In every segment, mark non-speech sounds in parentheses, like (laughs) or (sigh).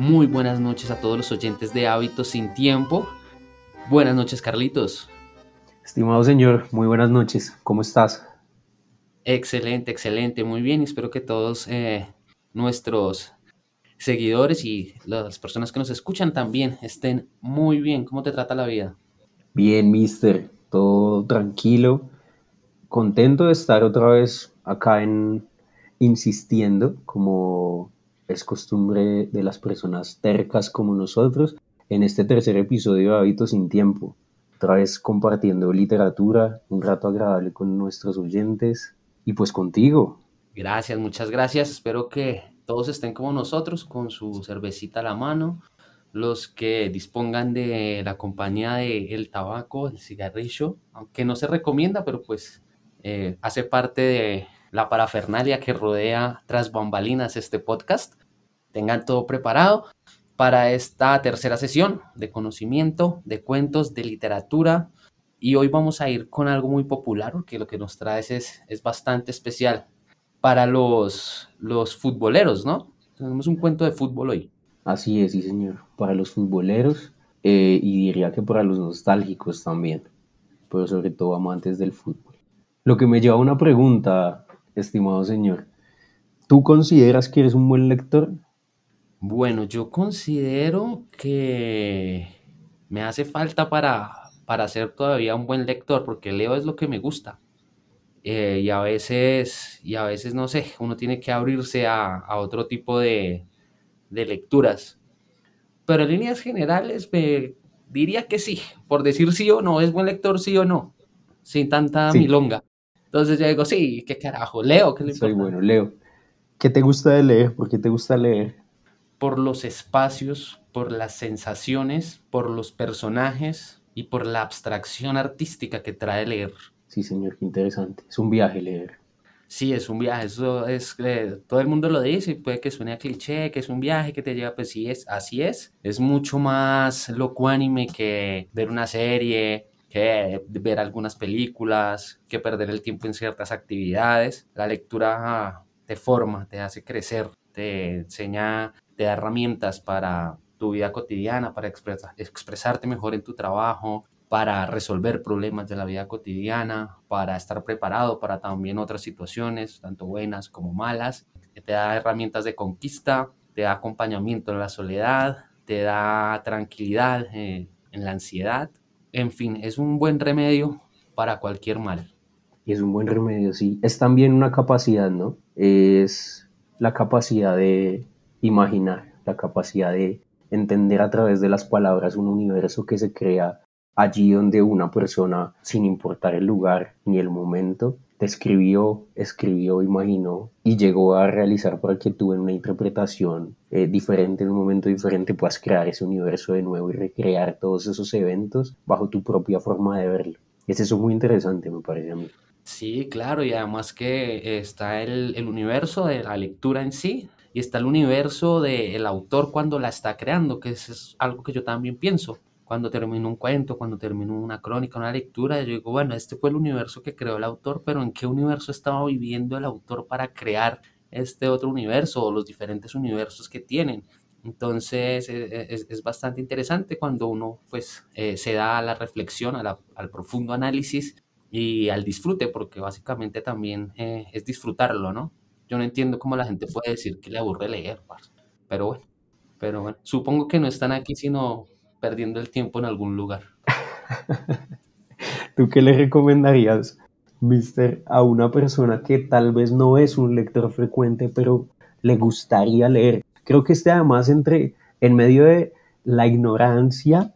Muy buenas noches a todos los oyentes de Hábitos sin Tiempo. Buenas noches, Carlitos. Estimado señor, muy buenas noches. ¿Cómo estás? Excelente, excelente, muy bien. Espero que todos eh, nuestros seguidores y las personas que nos escuchan también estén muy bien. ¿Cómo te trata la vida? Bien, mister. Todo tranquilo. Contento de estar otra vez acá en insistiendo, como es costumbre de las personas tercas como nosotros, en este tercer episodio de Hábitos sin Tiempo. Otra vez compartiendo literatura, un rato agradable con nuestros oyentes y pues contigo. Gracias, muchas gracias. Espero que todos estén como nosotros, con su cervecita a la mano. Los que dispongan de la compañía de el tabaco, el cigarrillo, aunque no se recomienda, pero pues eh, hace parte de la parafernalia que rodea tras bambalinas este podcast. Tengan todo preparado para esta tercera sesión de conocimiento, de cuentos, de literatura. Y hoy vamos a ir con algo muy popular, porque lo que nos traes es, es bastante especial para los, los futboleros, ¿no? Tenemos un cuento de fútbol hoy. Así es, sí, señor. Para los futboleros eh, y diría que para los nostálgicos también, pero sobre todo amantes del fútbol. Lo que me lleva a una pregunta, estimado señor. ¿Tú consideras que eres un buen lector? Bueno, yo considero que me hace falta para, para ser todavía un buen lector, porque leo es lo que me gusta. Eh, y a veces, y a veces, no sé, uno tiene que abrirse a, otro tipo de, lecturas. Pero en líneas generales me diría que sí, por decir sí o no, es buen lector sí o no, sin tanta milonga. Entonces yo digo, sí, qué carajo, leo, ¿qué le Soy bueno, leo. ¿Qué te gusta de leer? ¿Por qué te gusta leer? Por los espacios, por las sensaciones, por los personajes y por la abstracción artística que trae leer. Sí, señor, qué interesante. Es un viaje leer. Sí, es un viaje, eso es, eh, todo el mundo lo dice, puede que suene a cliché, que es un viaje que te lleva, pues sí, es, así es. Es mucho más locuánime que ver una serie, que ver algunas películas, que perder el tiempo en ciertas actividades. La lectura te forma, te hace crecer, te enseña, te da herramientas para tu vida cotidiana, para expresarte mejor en tu trabajo, para resolver problemas de la vida cotidiana, para estar preparado para también otras situaciones, tanto buenas como malas. Te da herramientas de conquista, te da acompañamiento en la soledad, te da tranquilidad eh, en la ansiedad. En fin, es un buen remedio para cualquier mal. Y es un buen remedio, sí. Es también una capacidad, ¿no? Es la capacidad de imaginar, la capacidad de entender a través de las palabras un universo que se crea allí donde una persona, sin importar el lugar ni el momento, describió, escribió, imaginó y llegó a realizar para que tú en una interpretación eh, diferente, en un momento diferente, puedas crear ese universo de nuevo y recrear todos esos eventos bajo tu propia forma de verlo. Es eso muy interesante, me parece a mí. Sí, claro, y además que está el, el universo de la lectura en sí, y está el universo del autor cuando la está creando, que es algo que yo también pienso cuando termino un cuento, cuando termino una crónica, una lectura, yo digo, bueno, este fue el universo que creó el autor, pero ¿en qué universo estaba viviendo el autor para crear este otro universo o los diferentes universos que tienen? Entonces e, e, es, bastante interesante cuando uno pues eh, se da a la reflexión, al profundo análisis y al disfrute, porque básicamente también eh, es disfrutarlo, ¿no? Yo no entiendo cómo la gente puede decir que le aburre leer, pero bueno, pero bueno, supongo que no están aquí sino perdiendo el tiempo en algún lugar. (laughs) ¿Tú qué le recomendarías, mister, a una persona que tal vez no es un lector frecuente, pero le gustaría leer? Creo que este además entre en medio de la ignorancia,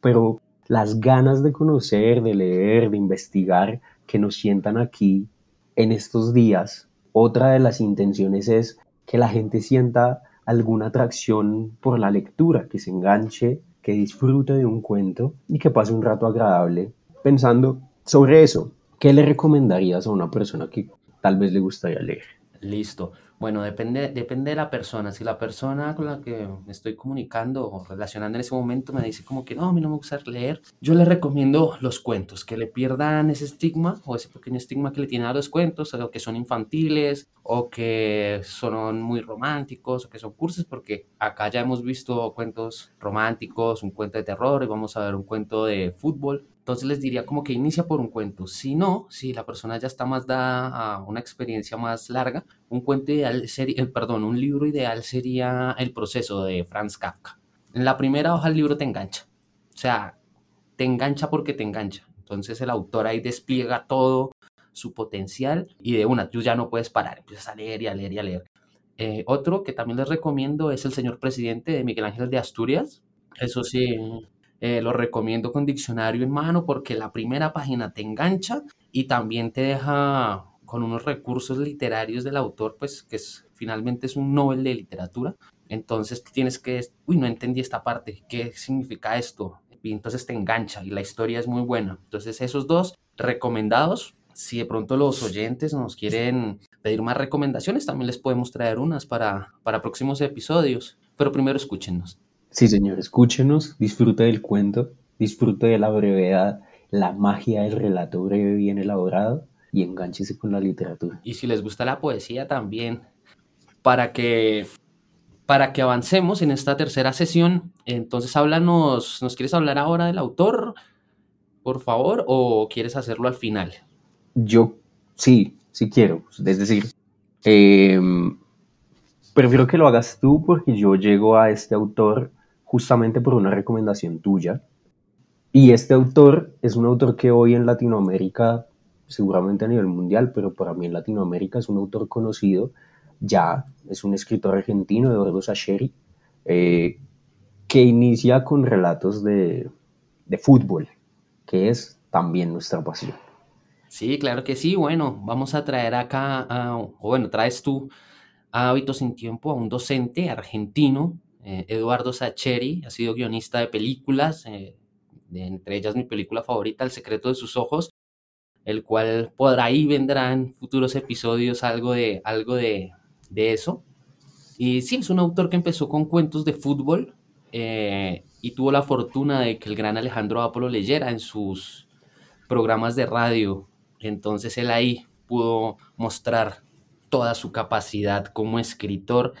pero las ganas de conocer, de leer, de investigar, que nos sientan aquí en estos días. Otra de las intenciones es que la gente sienta alguna atracción por la lectura, que se enganche que disfrute de un cuento y que pase un rato agradable pensando sobre eso. ¿Qué le recomendarías a una persona que tal vez le gustaría leer? Listo. Bueno, depende, depende de la persona. Si la persona con la que me estoy comunicando o relacionando en ese momento me dice como que no, a mí no me gusta leer, yo le recomiendo los cuentos, que le pierdan ese estigma o ese pequeño estigma que le tienen a los cuentos, o que son infantiles o que son muy románticos o que son cursos, porque acá ya hemos visto cuentos románticos, un cuento de terror y vamos a ver un cuento de fútbol. Entonces les diría como que inicia por un cuento. Si no, si la persona ya está más dada a una experiencia más larga, un cuento ideal sería, eh, perdón, un libro ideal sería El proceso de Franz Kafka. En la primera hoja el libro te engancha. O sea, te engancha porque te engancha. Entonces el autor ahí despliega todo su potencial y de una, tú ya no puedes parar, empiezas a leer y a leer y a leer. Eh, otro que también les recomiendo es El señor presidente de Miguel Ángel de Asturias. Eso sí, eh, lo recomiendo con diccionario en mano porque la primera página te engancha y también te deja con unos recursos literarios del autor, pues que es, finalmente es un Nobel de literatura. Entonces tienes que, uy, no entendí esta parte, ¿qué significa esto? Y entonces te engancha y la historia es muy buena. Entonces esos dos recomendados. Si de pronto los oyentes nos quieren pedir más recomendaciones, también les podemos traer unas para, para próximos episodios. Pero primero escúchenos. Sí, señor, escúchenos, disfrute del cuento, disfrute de la brevedad, la magia del relato breve bien elaborado y engánchese con la literatura. Y si les gusta la poesía también, para que, para que avancemos en esta tercera sesión, entonces háblanos, ¿nos quieres hablar ahora del autor, por favor, o quieres hacerlo al final? Yo sí, sí quiero, es decir, em, prefiero que lo hagas tú porque yo llego a este autor justamente por una recomendación tuya. Y este autor es un autor que hoy en Latinoamérica, seguramente a nivel mundial, pero para mí en Latinoamérica es un autor conocido, ya es un escritor argentino, Eduardo Sacheri, eh, que inicia con relatos de, de fútbol, que es también nuestra pasión. Sí, claro que sí. Bueno, vamos a traer acá, o bueno, traes tú a Hábitos sin Tiempo a un docente argentino eh, Eduardo Sacheri ha sido guionista de películas, eh, entre ellas mi película favorita, El secreto de sus ojos, el cual por ahí vendrá en futuros episodios algo de, algo de, eso. Y sí, es un autor que empezó con cuentos de fútbol eh, y tuvo la fortuna de que el gran Alejandro Apolo leyera en sus programas de radio. Entonces él ahí pudo mostrar toda su capacidad como escritor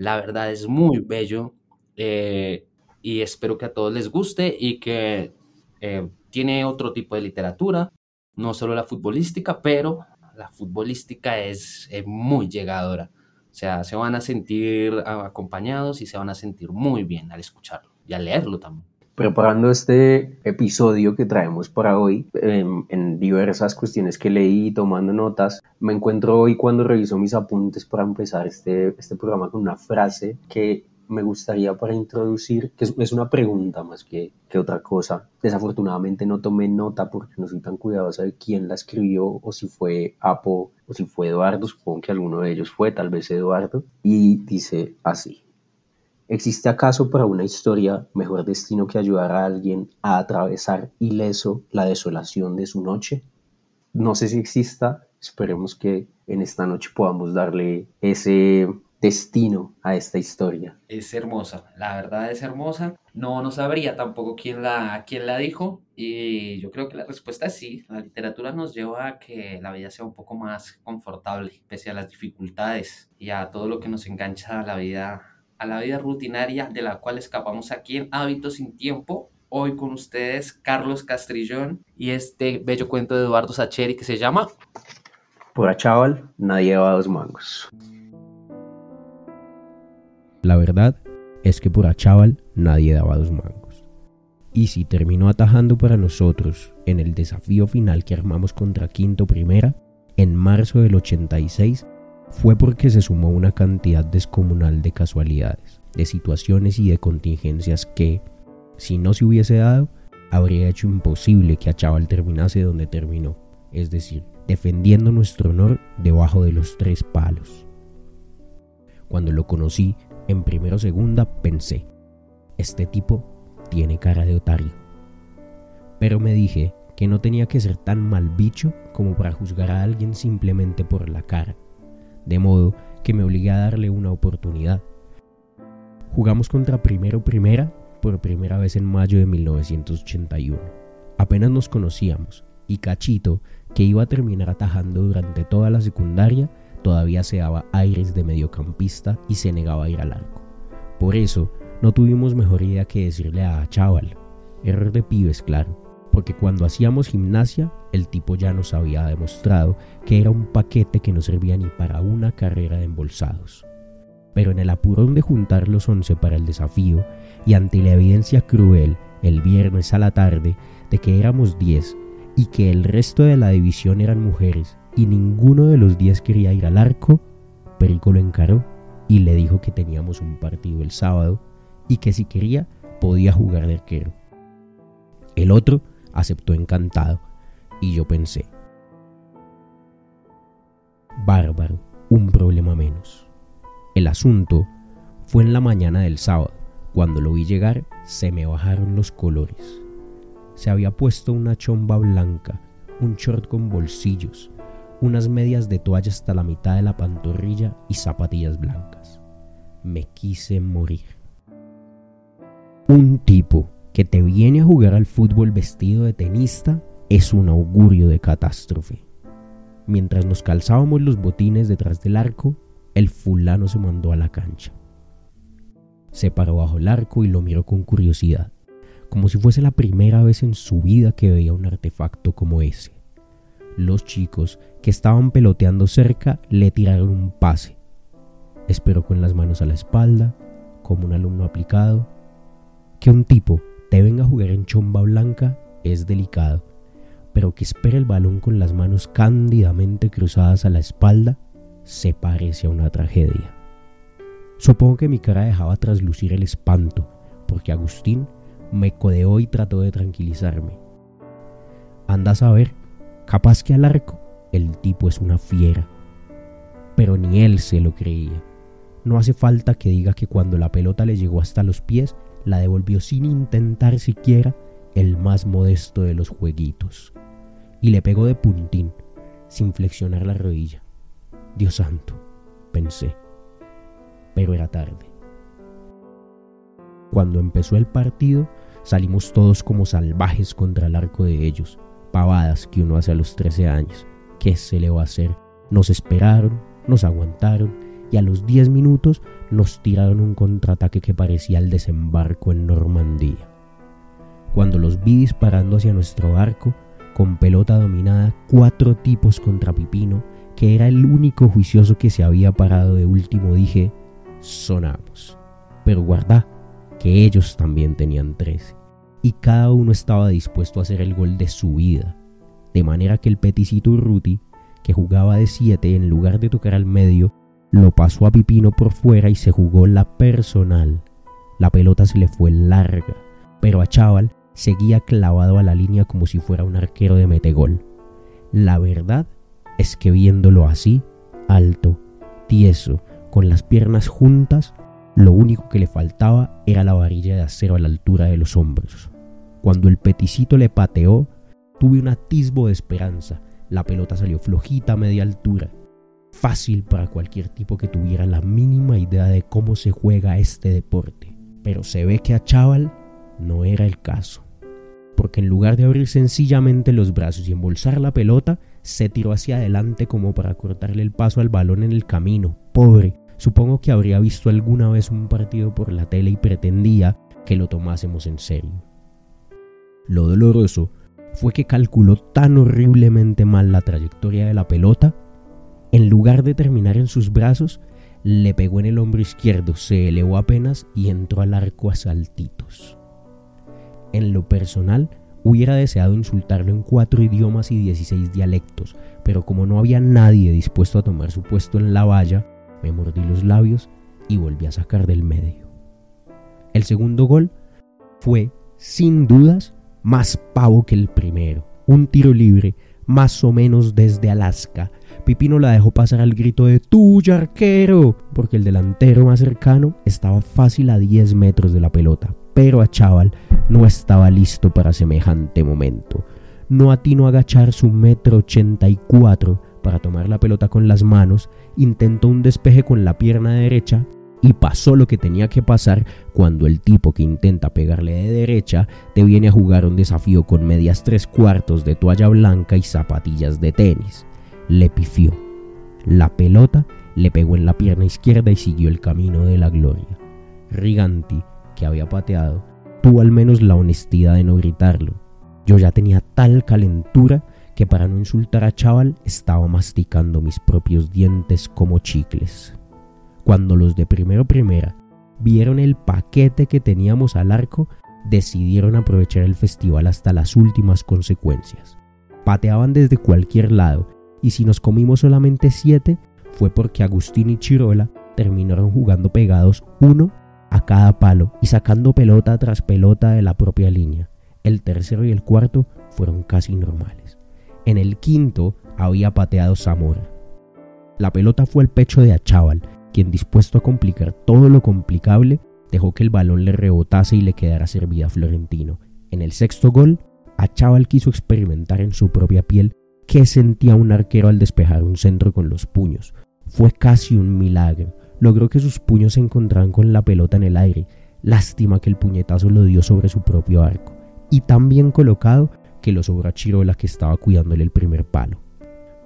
la verdad es muy bello eh, y espero que a todos les guste y que eh, tiene otro tipo de literatura, no solo la futbolística, pero la futbolística es muy llegadora. O sea, se van a sentir acompañados y se van a sentir muy bien al escucharlo y al leerlo también preparando este episodio que traemos para hoy, em, en, diversas cuestiones que leí, tomando notas, me encuentro hoy cuando reviso mis apuntes para empezar este, este programa con una frase que me gustaría para introducir, que es, una pregunta más que, que, otra cosa. Desafortunadamente no tomé nota porque no soy tan cuidadosa de quién la escribió o si fue Apo o si fue Eduardo, supongo que alguno de ellos fue, tal vez Eduardo, y dice así. ¿Existe acaso para una historia mejor destino que ayudar a alguien a atravesar ileso la desolación de su noche? No sé si exista, esperemos que en esta noche podamos darle ese destino a esta historia. Es hermosa, la verdad es hermosa. No, no sabría tampoco quién la, quién la dijo y yo creo que la respuesta es sí. La literatura nos lleva a que la vida sea un poco más confortable, pese a las dificultades y a todo lo que nos engancha a la vida a la vida rutinaria de la cual escapamos aquí en Hábitos sin Tiempo. Hoy con ustedes Carlos Castrillón y este bello cuento de Eduardo Sacheri que se llama Por a chaval, nadie va dos mangos. La verdad es que por a chaval nadie daba dos mangos. Y si terminó atajando para nosotros en el desafío final que armamos contra Quinto Primera, en marzo del 86 fue porque se sumó una cantidad descomunal de casualidades, de situaciones y de contingencias que, si no se hubiese dado, habría hecho imposible que Achaval terminase donde terminó, es decir, defendiendo nuestro honor debajo de los tres palos. Cuando lo conocí en primera o segunda pensé, este tipo tiene cara de otario. Pero me dije que no tenía que ser tan mal bicho como para juzgar a alguien simplemente por la cara de modo que me obligué a darle una oportunidad. Jugamos contra Primero Primera por primera vez en mayo de 1981. Apenas nos conocíamos y Cachito, que iba a terminar atajando durante toda la secundaria, todavía se daba aires de mediocampista y se negaba a ir al arco. Por eso, no tuvimos mejor idea que decirle a Chaval. Error de pibes, claro porque cuando hacíamos gimnasia el tipo ya nos había demostrado que era un paquete que no servía ni para una carrera de embolsados. Pero en el apurón de juntar los once para el desafío y ante la evidencia cruel el viernes a la tarde de que éramos diez y que el resto de la división eran mujeres y ninguno de los diez quería ir al arco, Perico lo encaró y le dijo que teníamos un partido el sábado y que si quería podía jugar de arquero. El otro aceptó encantado y yo pensé, bárbaro, un problema menos. El asunto fue en la mañana del sábado. Cuando lo vi llegar, se me bajaron los colores. Se había puesto una chomba blanca, un short con bolsillos, unas medias de toalla hasta la mitad de la pantorrilla y zapatillas blancas. Me quise morir. Un tipo que te viene a jugar al fútbol vestido de tenista es un augurio de catástrofe. Mientras nos calzábamos los botines detrás del arco, el fulano se mandó a la cancha. Se paró bajo el arco y lo miró con curiosidad, como si fuese la primera vez en su vida que veía un artefacto como ese. Los chicos que estaban peloteando cerca le tiraron un pase. Esperó con las manos a la espalda, como un alumno aplicado, que un tipo te venga a jugar en chomba blanca es delicado, pero que espere el balón con las manos cándidamente cruzadas a la espalda se parece a una tragedia. Supongo que mi cara dejaba traslucir el espanto, porque Agustín me codeó y trató de tranquilizarme. Anda a saber, capaz que al arco el tipo es una fiera. Pero ni él se lo creía. No hace falta que diga que cuando la pelota le llegó hasta los pies, la devolvió sin intentar siquiera el más modesto de los jueguitos, y le pegó de puntín, sin flexionar la rodilla. Dios santo, pensé, pero era tarde. Cuando empezó el partido, salimos todos como salvajes contra el arco de ellos, pavadas que uno hace a los 13 años. ¿Qué se le va a hacer? Nos esperaron, nos aguantaron y a los 10 minutos nos tiraron un contraataque que parecía el desembarco en Normandía. Cuando los vi disparando hacia nuestro barco, con pelota dominada, cuatro tipos contra Pipino, que era el único juicioso que se había parado de último, dije, sonamos. Pero guarda, que ellos también tenían trece, y cada uno estaba dispuesto a hacer el gol de su vida, de manera que el peticito Urruti, que jugaba de siete en lugar de tocar al medio, lo pasó a Pipino por fuera y se jugó la personal. La pelota se le fue larga, pero a Chaval seguía clavado a la línea como si fuera un arquero de metegol. La verdad es que viéndolo así, alto, tieso, con las piernas juntas, lo único que le faltaba era la varilla de acero a la altura de los hombros. Cuando el peticito le pateó, tuve un atisbo de esperanza. La pelota salió flojita a media altura fácil para cualquier tipo que tuviera la mínima idea de cómo se juega este deporte. Pero se ve que a Chaval no era el caso. Porque en lugar de abrir sencillamente los brazos y embolsar la pelota, se tiró hacia adelante como para cortarle el paso al balón en el camino. Pobre, supongo que habría visto alguna vez un partido por la tele y pretendía que lo tomásemos en serio. Lo doloroso fue que calculó tan horriblemente mal la trayectoria de la pelota en lugar de terminar en sus brazos, le pegó en el hombro izquierdo, se elevó apenas y entró al arco a saltitos. En lo personal, hubiera deseado insultarlo en cuatro idiomas y 16 dialectos, pero como no había nadie dispuesto a tomar su puesto en la valla, me mordí los labios y volví a sacar del medio. El segundo gol fue, sin dudas, más pavo que el primero. Un tiro libre, más o menos desde Alaska, Pipino la dejó pasar al grito de ¡Tuya, arquero! Porque el delantero más cercano estaba fácil a 10 metros de la pelota, pero a Chaval no estaba listo para semejante momento. No atinó a agachar su metro 84 para tomar la pelota con las manos, intentó un despeje con la pierna derecha y pasó lo que tenía que pasar cuando el tipo que intenta pegarle de derecha te viene a jugar un desafío con medias tres cuartos de toalla blanca y zapatillas de tenis. Le pifió. La pelota le pegó en la pierna izquierda y siguió el camino de la gloria. Riganti, que había pateado, tuvo al menos la honestidad de no gritarlo. Yo ya tenía tal calentura que para no insultar a Chaval estaba masticando mis propios dientes como chicles. Cuando los de primero primera vieron el paquete que teníamos al arco, decidieron aprovechar el festival hasta las últimas consecuencias. Pateaban desde cualquier lado y si nos comimos solamente siete fue porque Agustín y Chirola terminaron jugando pegados uno a cada palo y sacando pelota tras pelota de la propia línea. El tercero y el cuarto fueron casi normales. En el quinto había pateado Zamora. La pelota fue al pecho de Achával, quien dispuesto a complicar todo lo complicable, dejó que el balón le rebotase y le quedara servida a Florentino. En el sexto gol, Achával quiso experimentar en su propia piel qué sentía un arquero al despejar un centro con los puños. Fue casi un milagro. Logró que sus puños se encontraran con la pelota en el aire. Lástima que el puñetazo lo dio sobre su propio arco. Y tan bien colocado que lo sobró a Chirola que estaba cuidándole el primer palo.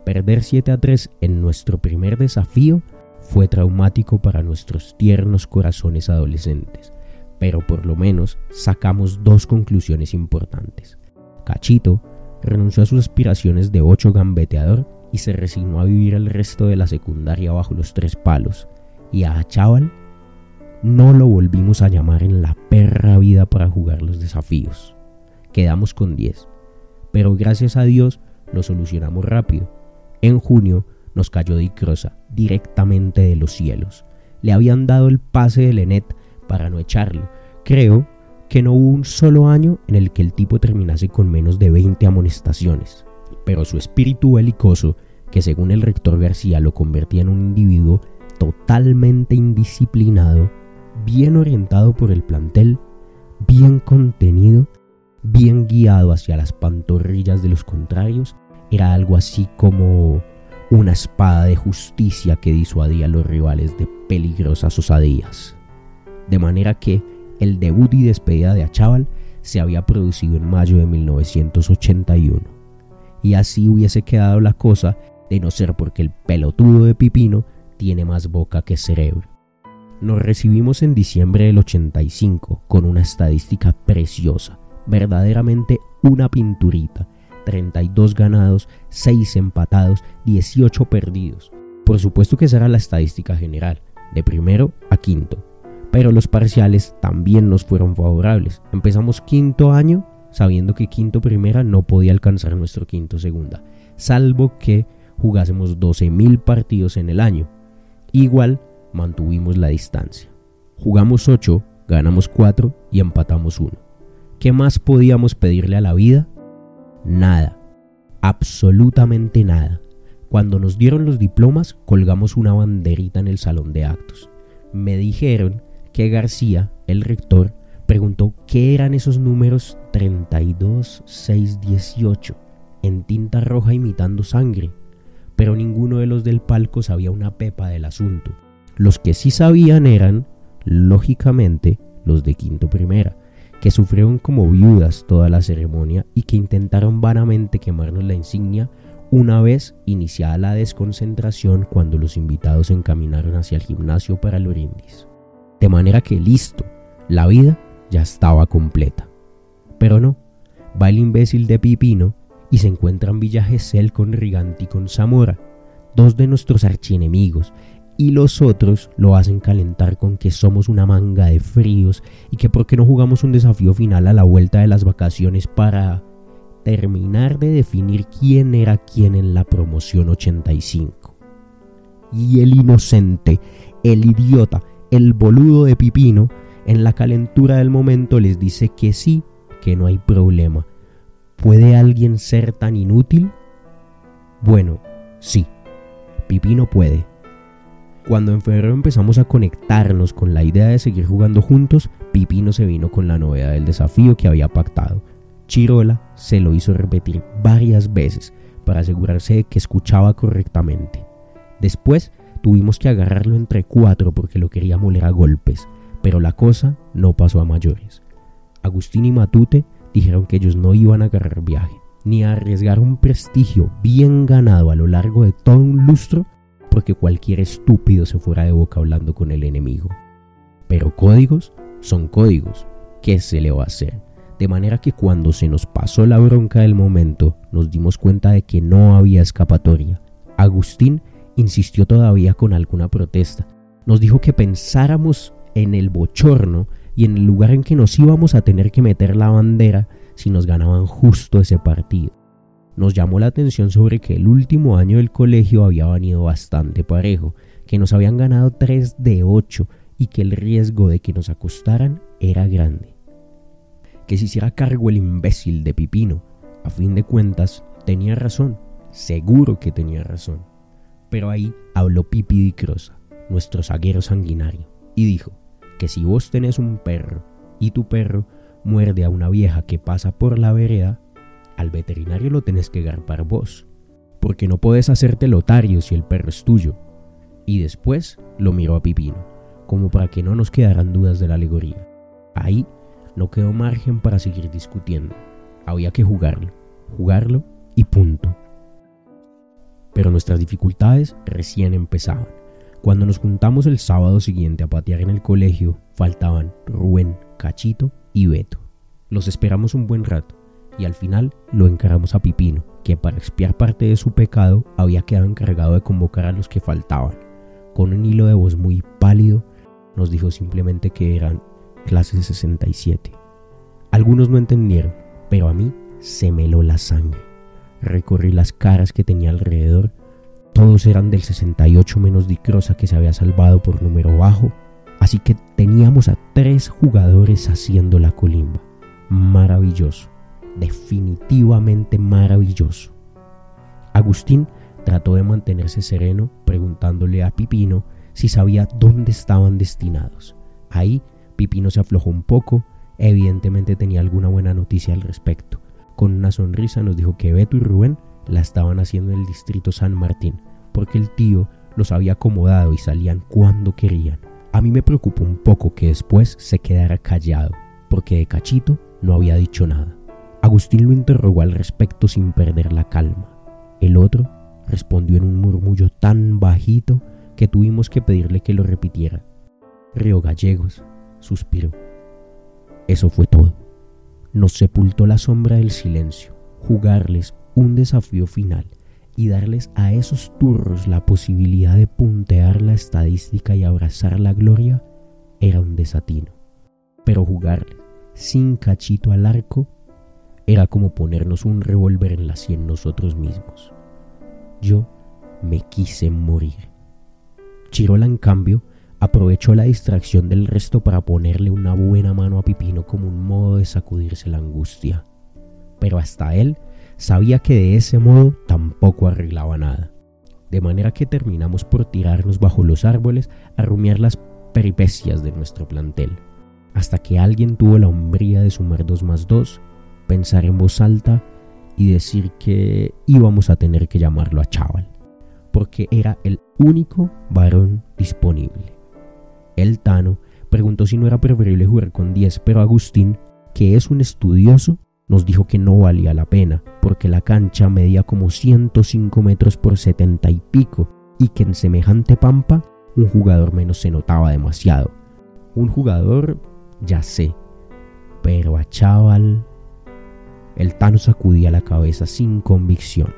Perder 7 a 3 en nuestro primer desafío fue traumático para nuestros tiernos corazones adolescentes, pero por lo menos sacamos dos conclusiones importantes. Cachito renunció a sus aspiraciones de ocho gambeteador y se resignó a vivir el resto de la secundaria bajo los tres palos, y a Chaval no lo volvimos a llamar en la perra vida para jugar los desafíos. Quedamos con 10, pero gracias a Dios lo solucionamos rápido. En junio nos cayó Dicrosa directamente de los cielos. Le habían dado el pase de Lenet para no echarlo. Creo que no hubo un solo año en el que el tipo terminase con menos de 20 amonestaciones. Pero su espíritu belicoso, que según el rector García lo convertía en un individuo totalmente indisciplinado, bien orientado por el plantel, bien contenido, bien guiado hacia las pantorrillas de los contrarios, era algo así como una espada de justicia que disuadía a los rivales de peligrosas osadías. De manera que el debut y despedida de Achával se había producido en mayo de 1981. Y así hubiese quedado la cosa de no ser porque el pelotudo de Pipino tiene más boca que cerebro. Nos recibimos en diciembre del 85 con una estadística preciosa, verdaderamente una pinturita, 32 ganados, 6 empatados, 18 perdidos. Por supuesto que esa era la estadística general, de primero a quinto. Pero los parciales también nos fueron favorables. Empezamos quinto año sabiendo que quinto primera no podía alcanzar nuestro quinto segunda, salvo que jugásemos 12.000 partidos en el año. Igual mantuvimos la distancia. Jugamos 8, ganamos 4 y empatamos 1. ¿Qué más podíamos pedirle a la vida? Nada, absolutamente nada. Cuando nos dieron los diplomas colgamos una banderita en el salón de actos. Me dijeron que García, el rector, preguntó qué eran esos números 32, 6, 18 en tinta roja imitando sangre, pero ninguno de los del palco sabía una pepa del asunto. Los que sí sabían eran, lógicamente, los de quinto primera, que sufrieron como viudas toda la ceremonia y que intentaron vanamente quemarnos la insignia una vez iniciada la desconcentración cuando los invitados se encaminaron hacia el gimnasio para el brindis. De manera que listo, la vida ya estaba completa. Pero no, va el imbécil de Pipino y se encuentra en Villa Gesell con Riganti y con Zamora, dos de nuestros archienemigos, y los otros lo hacen calentar con que somos una manga de fríos y que por qué no jugamos un desafío final a la vuelta de las vacaciones para terminar de definir quién era quién en la promoción 85. Y el inocente, el idiota, el boludo de Pipino, en la calentura del momento les dice que sí, que no hay problema. ¿Puede alguien ser tan inútil? Bueno, sí, Pipino puede cuando en febrero empezamos a conectarnos con la idea de seguir jugando juntos, Pipino se vino con la novedad del desafío que había pactado. Chirola se lo hizo repetir varias veces, para asegurarse de que escuchaba correctamente. Después tuvimos que agarrarlo entre cuatro porque lo quería moler a golpes, pero la cosa no pasó a mayores. Agustín y Matute dijeron que ellos no iban a agarrar viaje, ni a arriesgar un prestigio bien ganado a lo largo de todo un lustro porque cualquier estúpido se fuera de boca hablando con el enemigo. Pero códigos son códigos. ¿Qué se le va a hacer? De manera que cuando se nos pasó la bronca del momento, nos dimos cuenta de que no había escapatoria. Agustín insistió todavía con alguna protesta. Nos dijo que pensáramos en el bochorno y en el lugar en que nos íbamos a tener que meter la bandera si nos ganaban justo ese partido. Nos llamó la atención sobre que el último año del colegio había venido bastante parejo, que nos habían ganado 3 de 8 y que el riesgo de que nos acostaran era grande. Que se hiciera cargo el imbécil de Pipino. A fin de cuentas, tenía razón, seguro que tenía razón. Pero ahí habló Pipi Di Crosa, nuestro zaguero sanguinario, y dijo que si vos tenés un perro y tu perro muerde a una vieja que pasa por la vereda, al veterinario lo tenés que garpar vos, porque no podés hacerte lotario si el perro es tuyo. Y después lo miró a Pipino, como para que no nos quedaran dudas de la alegoría. Ahí no quedó margen para seguir discutiendo. Había que jugarlo, jugarlo y punto. Pero nuestras dificultades recién empezaban. Cuando nos juntamos el sábado siguiente a patear en el colegio, faltaban Rubén, Cachito y Beto. Los esperamos un buen rato y al final lo encargamos a Pipino, que para expiar parte de su pecado había quedado encargado de convocar a los que faltaban. Con un hilo de voz muy pálido, nos dijo simplemente que eran clase 67. Algunos no entendieron, pero a mí se me heló la sangre. Recorrí las caras que tenía alrededor. Todos eran del 68 menos Dicrosa que se había salvado por número bajo. Así que teníamos a tres jugadores haciendo la colimba. Maravilloso definitivamente maravilloso. Agustín trató de mantenerse sereno preguntándole a Pipino si sabía dónde estaban destinados. Ahí Pipino se aflojó un poco, evidentemente tenía alguna buena noticia al respecto. Con una sonrisa nos dijo que Beto y Rubén la estaban haciendo en el distrito San Martín, porque el tío los había acomodado y salían cuando querían. A mí me preocupó un poco que después se quedara callado, porque de cachito no había dicho nada. Agustín lo interrogó al respecto sin perder la calma. El otro respondió en un murmullo tan bajito que tuvimos que pedirle que lo repitiera. Río Gallegos, suspiró. Eso fue todo. Nos sepultó la sombra del silencio, jugarles un desafío final y darles a esos turros la posibilidad de puntear la estadística y abrazar la gloria era un desatino. Pero jugarles sin cachito al arco era como ponernos un revólver en la sien nosotros mismos. Yo me quise morir. Chirola, en cambio, aprovechó la distracción del resto para ponerle una buena mano a Pipino como un modo de sacudirse la angustia. Pero hasta él sabía que de ese modo tampoco arreglaba nada. De manera que terminamos por tirarnos bajo los árboles a rumiar las peripecias de nuestro plantel, hasta que alguien tuvo la hombría de sumar dos más dos pensar en voz alta y decir que íbamos a tener que llamarlo a Chaval, porque era el único varón disponible. El Tano preguntó si no era preferible jugar con 10, pero Agustín, que es un estudioso, nos dijo que no valía la pena, porque la cancha medía como 105 metros por 70 y pico, y que en semejante pampa un jugador menos se notaba demasiado. Un jugador, ya sé, pero a Chaval el Tano sacudía la cabeza sin convicción.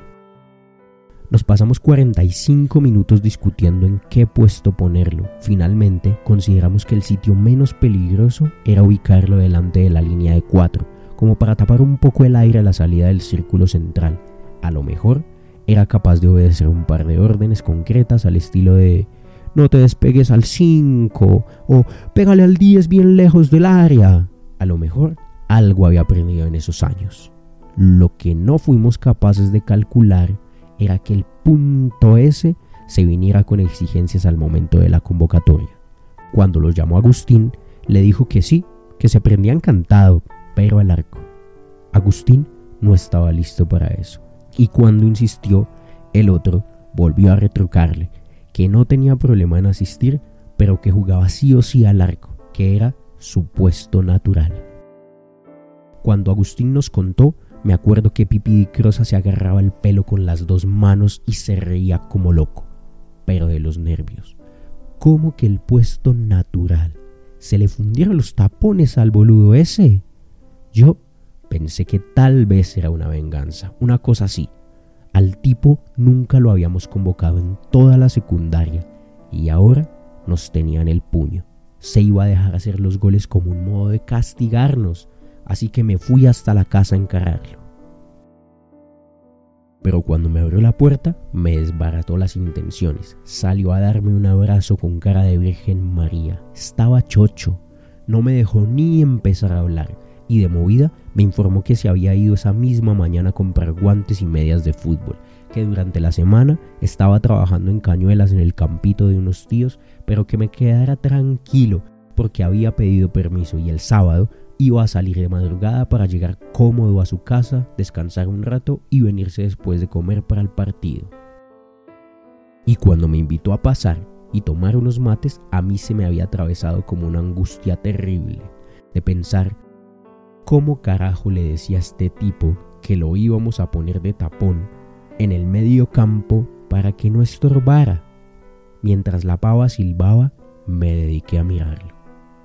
Nos pasamos 45 minutos discutiendo en qué puesto ponerlo. Finalmente, consideramos que el sitio menos peligroso era ubicarlo delante de la línea de 4, como para tapar un poco el aire a la salida del círculo central. A lo mejor, era capaz de obedecer un par de órdenes concretas al estilo de no te despegues al 5 o pégale al 10 bien lejos del área. A lo mejor algo había aprendido en esos años. Lo que no fuimos capaces de calcular era que el punto S se viniera con exigencias al momento de la convocatoria. Cuando los llamó Agustín, le dijo que sí, que se prendía encantado, pero al arco. Agustín no estaba listo para eso. Y cuando insistió, el otro volvió a retrucarle que no tenía problema en asistir, pero que jugaba sí o sí al arco, que era su puesto natural. Cuando Agustín nos contó, me acuerdo que Pipi Crosa se agarraba el pelo con las dos manos y se reía como loco, pero de los nervios. Como que el puesto natural. Se le fundieron los tapones al boludo ese. Yo pensé que tal vez era una venganza, una cosa así. Al tipo nunca lo habíamos convocado en toda la secundaria y ahora nos tenía en el puño. Se iba a dejar hacer los goles como un modo de castigarnos, así que me fui hasta la casa a encararlo. Pero cuando me abrió la puerta, me desbarató las intenciones. Salió a darme un abrazo con cara de Virgen María. Estaba chocho. No me dejó ni empezar a hablar y de movida me informó que se había ido esa misma mañana a comprar guantes y medias de fútbol, que durante la semana estaba trabajando en cañuelas en el campito de unos tíos, pero que me quedara tranquilo porque había pedido permiso y el sábado iba a salir de madrugada para llegar cómodo a su casa, descansar un rato y venirse después de comer para el partido. Y cuando me invitó a pasar y tomar unos mates, a mí se me había atravesado como una angustia terrible de pensar ¿Cómo carajo le decía a este tipo que lo íbamos a poner de tapón en el medio campo para que no estorbara? Mientras la pava silbaba, me dediqué a mirarlo.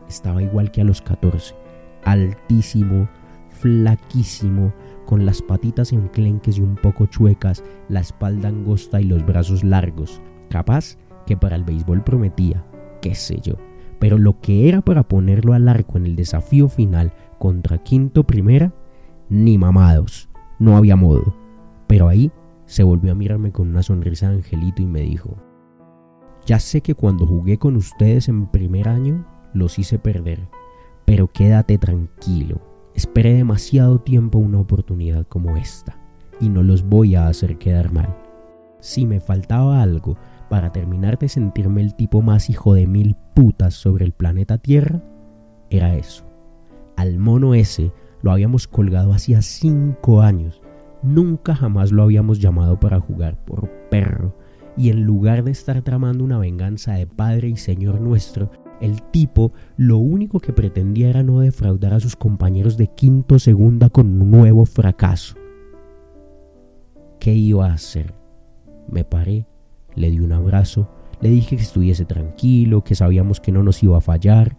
Estaba igual que a los 14, altísimo, flaquísimo, con las patitas enclenques y un poco chuecas, la espalda angosta y los brazos largos, capaz que para el béisbol prometía, qué sé yo. Pero lo que era para ponerlo al arco en el desafío final contra Quinto Primera, ni mamados, no había modo. Pero ahí se volvió a mirarme con una sonrisa de angelito y me dijo, ya sé que cuando jugué con ustedes en primer año los hice perder, pero quédate tranquilo, esperé demasiado tiempo una oportunidad como esta y no los voy a hacer quedar mal. Si me faltaba algo para terminar de sentirme el tipo más hijo de mil putas sobre el planeta Tierra, era eso al mono ese lo habíamos colgado hacía cinco años. Nunca jamás lo habíamos llamado para jugar por perro. Y en lugar de estar tramando una venganza de Padre y Señor nuestro, el tipo lo único que pretendía era no defraudar a sus compañeros de quinto segunda con un nuevo fracaso. ¿Qué iba a hacer? Me paré, le di un abrazo, le dije que estuviese tranquilo, que sabíamos que no nos iba a fallar,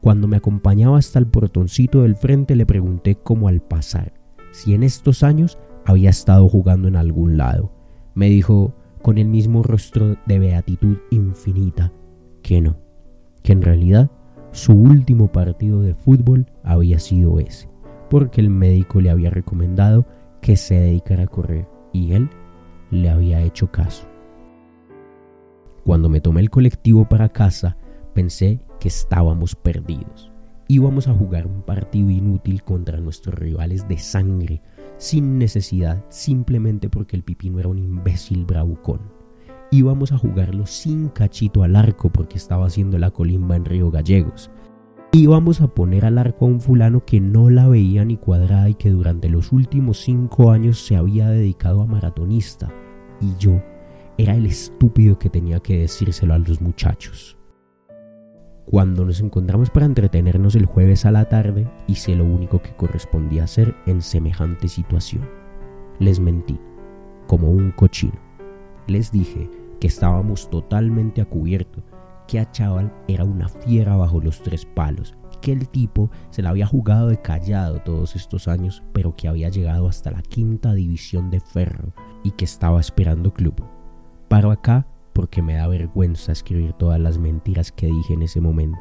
cuando me acompañaba hasta el portoncito del frente le pregunté como al pasar si en estos años había estado jugando en algún lado. Me dijo con el mismo rostro de beatitud infinita que no, que en realidad su último partido de fútbol había sido ese, porque el médico le había recomendado que se dedicara a correr y él le había hecho caso. Cuando me tomé el colectivo para casa, pensé que estábamos perdidos. Íbamos a jugar un partido inútil contra nuestros rivales de sangre, sin necesidad, simplemente porque el pipino era un imbécil bravucón. Íbamos a jugarlo sin cachito al arco porque estaba haciendo la colimba en Río Gallegos. Íbamos a poner al arco a un fulano que no la veía ni cuadrada y que durante los últimos cinco años se había dedicado a maratonista. Y yo era el estúpido que tenía que decírselo a los muchachos cuando nos encontramos para entretenernos el jueves a la tarde hice lo único que correspondía hacer en semejante situación. Les mentí, como un cochino. Les dije que estábamos totalmente a cubierto, que a Chaval era una fiera bajo los tres palos, que el tipo se la había jugado de callado todos estos años, pero que había llegado hasta la quinta división de ferro y que estaba esperando club. Paro acá porque me da vergüenza escribir todas las mentiras que dije en ese momento.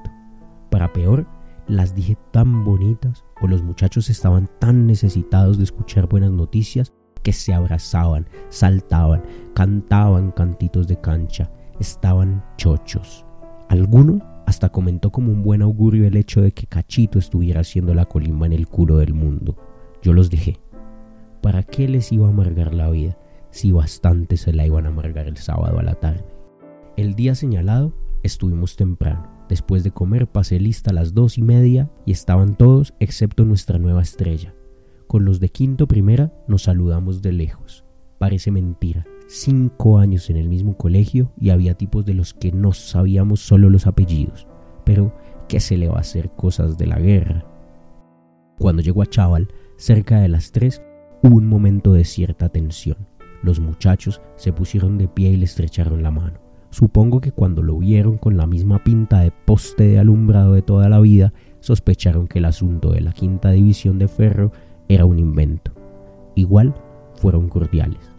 Para peor, las dije tan bonitas o los muchachos estaban tan necesitados de escuchar buenas noticias que se abrazaban, saltaban, cantaban cantitos de cancha, estaban chochos. Alguno hasta comentó como un buen augurio el hecho de que Cachito estuviera haciendo la colimba en el culo del mundo. Yo los dejé. ¿Para qué les iba a amargar la vida? si bastante se la iban a amargar el sábado a la tarde. El día señalado estuvimos temprano. Después de comer pasé lista a las dos y media y estaban todos excepto nuestra nueva estrella. Con los de quinto primera nos saludamos de lejos. Parece mentira. Cinco años en el mismo colegio y había tipos de los que no sabíamos solo los apellidos. Pero, ¿qué se le va a hacer cosas de la guerra? Cuando llegó a Chaval, cerca de las tres, hubo un momento de cierta tensión. Los muchachos se pusieron de pie y le estrecharon la mano. Supongo que cuando lo vieron con la misma pinta de poste de alumbrado de toda la vida, sospecharon que el asunto de la quinta división de ferro era un invento. Igual fueron cordiales.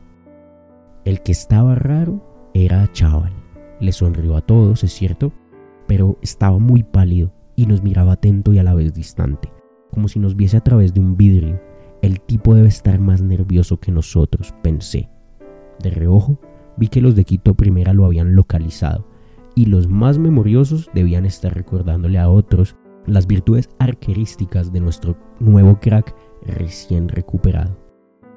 El que estaba raro era Chaval. Le sonrió a todos, es cierto, pero estaba muy pálido y nos miraba atento y a la vez distante, como si nos viese a través de un vidrio. El tipo debe estar más nervioso que nosotros, pensé. De reojo, vi que los de Quito Primera lo habían localizado, y los más memoriosos debían estar recordándole a otros las virtudes arquerísticas de nuestro nuevo crack recién recuperado.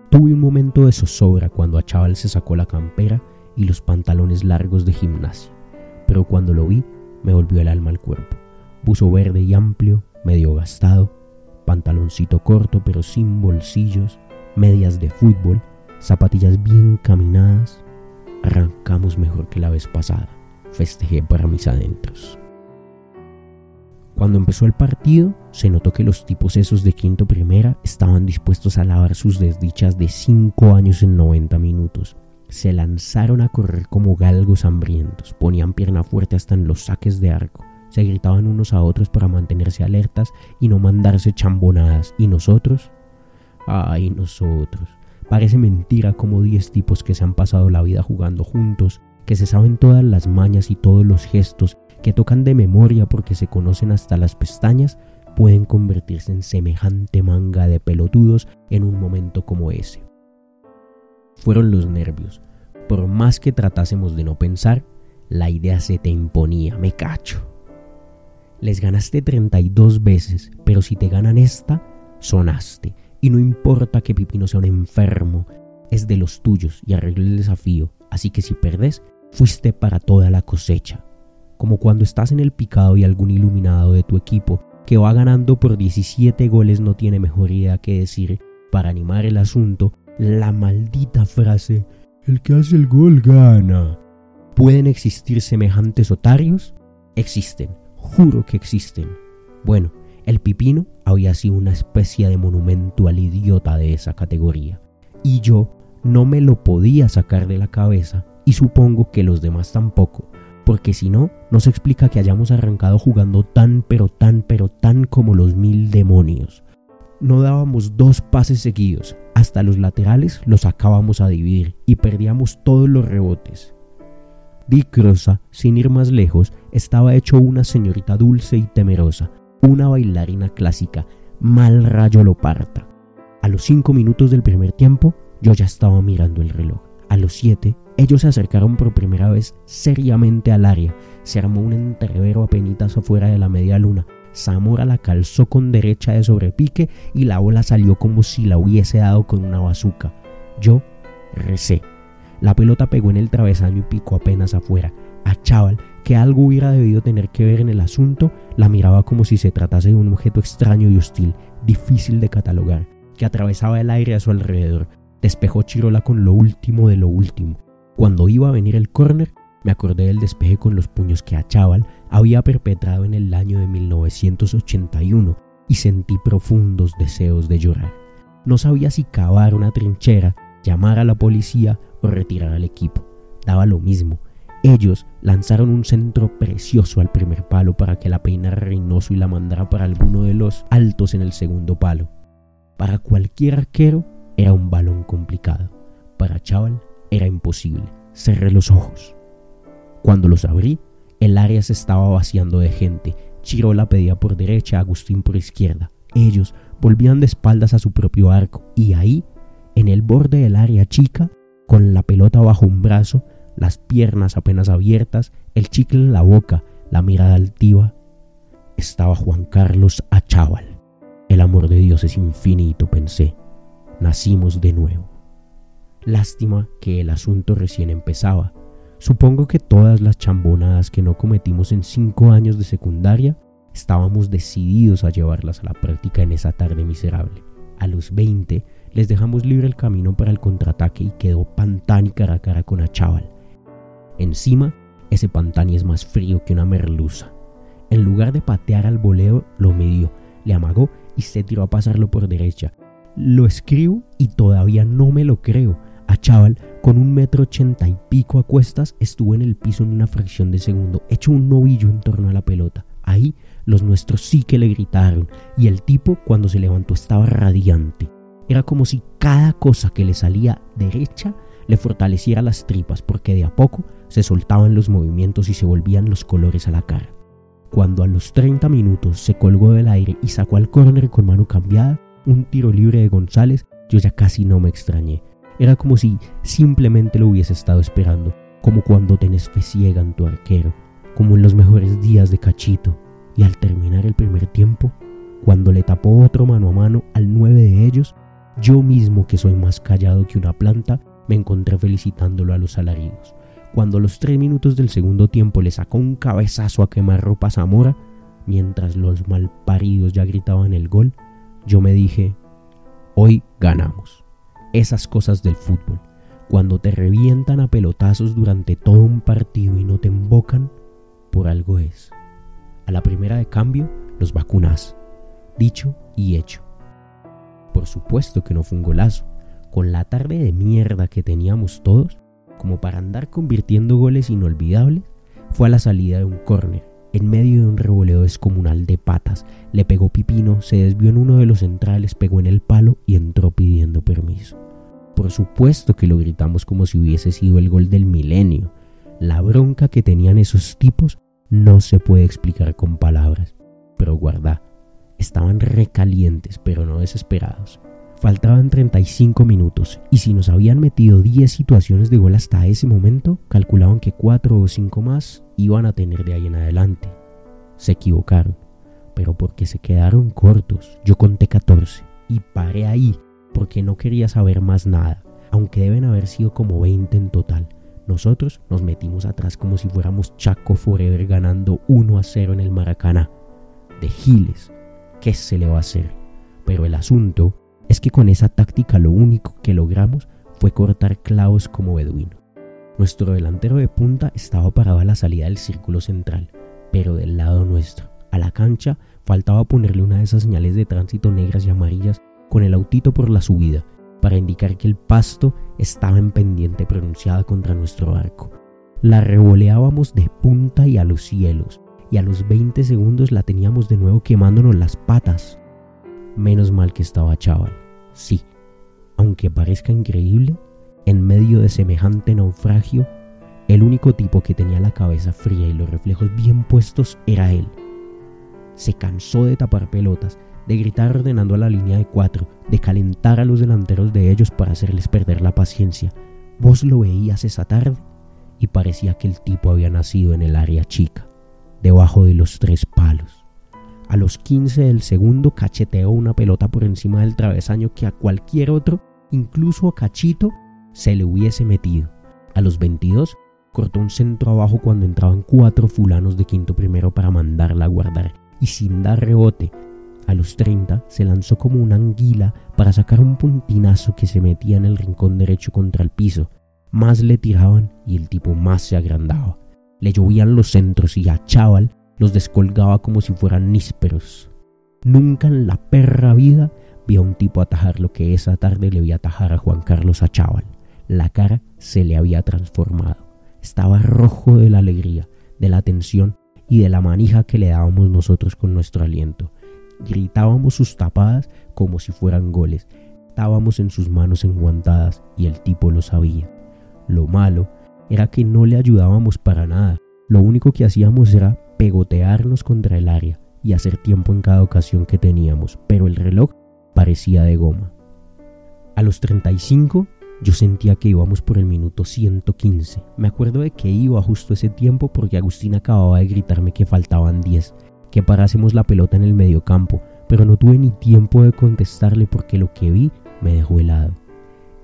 Tuve un momento de zozobra cuando a Chaval se sacó la campera y los pantalones largos de gimnasia, pero cuando lo vi me volvió el alma al cuerpo. Buzo verde y amplio, medio gastado, pantaloncito corto pero sin bolsillos, medias de fútbol, zapatillas bien caminadas. Arrancamos mejor que la vez pasada, festejé para mis adentros. Cuando empezó el partido, se notó que los tipos esos de quinto primera estaban dispuestos a lavar sus desdichas de 5 años en 90 minutos. Se lanzaron a correr como galgos hambrientos, ponían pierna fuerte hasta en los saques de arco, se gritaban unos a otros para mantenerse alertas y no mandarse chambonadas. ¿Y nosotros? Ay, nosotros. Parece mentira como 10 tipos que se han pasado la vida jugando juntos, que se saben todas las mañas y todos los gestos que tocan de memoria porque se conocen hasta las pestañas, pueden convertirse en semejante manga de pelotudos en un momento como ese. Fueron los nervios. Por más que tratásemos de no pensar, la idea se te imponía, me cacho. Les ganaste 32 veces, pero si te ganan esta, sonaste. Y no importa que Pipino sea un enfermo, es de los tuyos y arregló el desafío. Así que si perdes, fuiste para toda la cosecha como cuando estás en el picado y algún iluminado de tu equipo que va ganando por 17 goles no tiene mejor idea que decir, para animar el asunto, la maldita frase, el que hace el gol gana. ¿Pueden existir semejantes otarios? Existen, juro que existen. Bueno, el pipino había sido una especie de monumento al idiota de esa categoría, y yo no me lo podía sacar de la cabeza, y supongo que los demás tampoco, porque si no, no se explica que hayamos arrancado jugando tan, pero tan, pero tan como los mil demonios. No dábamos dos pases seguidos, hasta los laterales los sacábamos a dividir y perdíamos todos los rebotes. Dick Rosa, sin ir más lejos, estaba hecho una señorita dulce y temerosa, una bailarina clásica, mal rayo lo parta. A los cinco minutos del primer tiempo, yo ya estaba mirando el reloj. A los siete, ellos se acercaron por primera vez seriamente al área. Se armó un entrevero penitas afuera de la media luna. Zamora la calzó con derecha de sobrepique y la bola salió como si la hubiese dado con una bazuca. Yo recé. La pelota pegó en el travesaño y picó apenas afuera. A Chaval, que algo hubiera debido tener que ver en el asunto, la miraba como si se tratase de un objeto extraño y hostil, difícil de catalogar, que atravesaba el aire a su alrededor. Despejó Chirola con lo último de lo último. Cuando iba a venir el córner, me acordé del despeje con los puños que a Chaval había perpetrado en el año de 1981 y sentí profundos deseos de llorar. No sabía si cavar una trinchera, llamar a la policía o retirar al equipo. Daba lo mismo. Ellos lanzaron un centro precioso al primer palo para que la peinara Reynoso y la mandara para alguno de los altos en el segundo palo. Para cualquier arquero era un balón complicado. Para Chaval era imposible. Cerré los ojos. Cuando los abrí, el área se estaba vaciando de gente. Chirola pedía por derecha, Agustín por izquierda. Ellos volvían de espaldas a su propio arco y ahí, en el borde del área chica, con la pelota bajo un brazo, las piernas apenas abiertas, el chicle en la boca, la mirada altiva, estaba Juan Carlos Achával. El amor de Dios es infinito, pensé. Nacimos de nuevo. Lástima que el asunto recién empezaba. Supongo que todas las chambonadas que no cometimos en cinco años de secundaria estábamos decididos a llevarlas a la práctica en esa tarde miserable. A los 20 les dejamos libre el camino para el contraataque y quedó Pantani cara a cara con Achával. Encima, ese Pantani es más frío que una merluza. En lugar de patear al voleo, lo midió, le amagó y se tiró a pasarlo por derecha. Lo escribo y todavía no me lo creo. Achával, con un metro ochenta y pico a cuestas, estuvo en el piso en una fracción de segundo, hecho un novillo en torno a la pelota. Ahí los nuestros sí que le gritaron y el tipo cuando se levantó estaba radiante. Era como si cada cosa que le salía derecha le fortaleciera las tripas porque de a poco se soltaban los movimientos y se volvían los colores a la cara. Cuando a los 30 minutos se colgó del aire y sacó al córner con mano cambiada, un tiro libre de González, yo ya casi no me extrañé. Era como si simplemente lo hubiese estado esperando, como cuando tenés fe ciega en tu arquero, como en los mejores días de Cachito. Y al terminar el primer tiempo, cuando le tapó otro mano a mano al nueve de ellos, yo mismo que soy más callado que una planta, me encontré felicitándolo a los alaridos. Cuando a los tres minutos del segundo tiempo le sacó un cabezazo a quemar ropa Zamora, mientras los malparidos ya gritaban el gol, yo me dije, hoy ganamos. Esas cosas del fútbol, cuando te revientan a pelotazos durante todo un partido y no te embocan, por algo es. A la primera de cambio, los vacunas. Dicho y hecho. Por supuesto que no fue un golazo. Con la tarde de mierda que teníamos todos, como para andar convirtiendo goles inolvidables, fue a la salida de un córner, en medio de un revoleo descomunal de patas. Le pegó Pipino, se desvió en uno de los centrales, pegó en el palo y entró pidiendo permiso. Por supuesto que lo gritamos como si hubiese sido el gol del milenio. La bronca que tenían esos tipos no se puede explicar con palabras. Pero guarda, estaban recalientes pero no desesperados. Faltaban 35 minutos y si nos habían metido 10 situaciones de gol hasta ese momento, calculaban que 4 o 5 más iban a tener de ahí en adelante. Se equivocaron, pero porque se quedaron cortos. Yo conté 14 y paré ahí porque no quería saber más nada, aunque deben haber sido como 20 en total. Nosotros nos metimos atrás como si fuéramos Chaco Forever ganando 1 a 0 en el Maracaná. De Giles, ¿qué se le va a hacer? Pero el asunto es que con esa táctica lo único que logramos fue cortar clavos como beduino. Nuestro delantero de punta estaba parado a la salida del círculo central, pero del lado nuestro. A la cancha faltaba ponerle una de esas señales de tránsito negras y amarillas con el autito por la subida, para indicar que el pasto estaba en pendiente pronunciada contra nuestro arco. La revoleábamos de punta y a los cielos, y a los 20 segundos la teníamos de nuevo quemándonos las patas. Menos mal que estaba chaval. Sí, aunque parezca increíble, en medio de semejante naufragio, el único tipo que tenía la cabeza fría y los reflejos bien puestos era él. Se cansó de tapar pelotas, de gritar ordenando a la línea de cuatro, de calentar a los delanteros de ellos para hacerles perder la paciencia. Vos lo veías esa tarde y parecía que el tipo había nacido en el área chica debajo de los tres palos. A los 15 del segundo cacheteó una pelota por encima del travesaño que a cualquier otro, incluso a Cachito, se le hubiese metido. A los 22 cortó un centro abajo cuando entraban cuatro fulanos de quinto primero para mandarla a guardar y sin dar rebote. A los 30 se lanzó como una anguila para sacar un puntinazo que se metía en el rincón derecho contra el piso. Más le tiraban y el tipo más se agrandaba le llovían los centros y a Chaval los descolgaba como si fueran nísperos. Nunca en la perra vida vi a un tipo atajar lo que esa tarde le vi atajar a Juan Carlos a Chaval. La cara se le había transformado. Estaba rojo de la alegría, de la tensión y de la manija que le dábamos nosotros con nuestro aliento. Gritábamos sus tapadas como si fueran goles. Estábamos en sus manos enguantadas y el tipo lo sabía. Lo malo era que no le ayudábamos para nada. Lo único que hacíamos era pegotearnos contra el área y hacer tiempo en cada ocasión que teníamos, pero el reloj parecía de goma. A los 35 yo sentía que íbamos por el minuto 115. Me acuerdo de que iba justo ese tiempo porque Agustín acababa de gritarme que faltaban 10, que parásemos la pelota en el mediocampo, pero no tuve ni tiempo de contestarle porque lo que vi me dejó helado.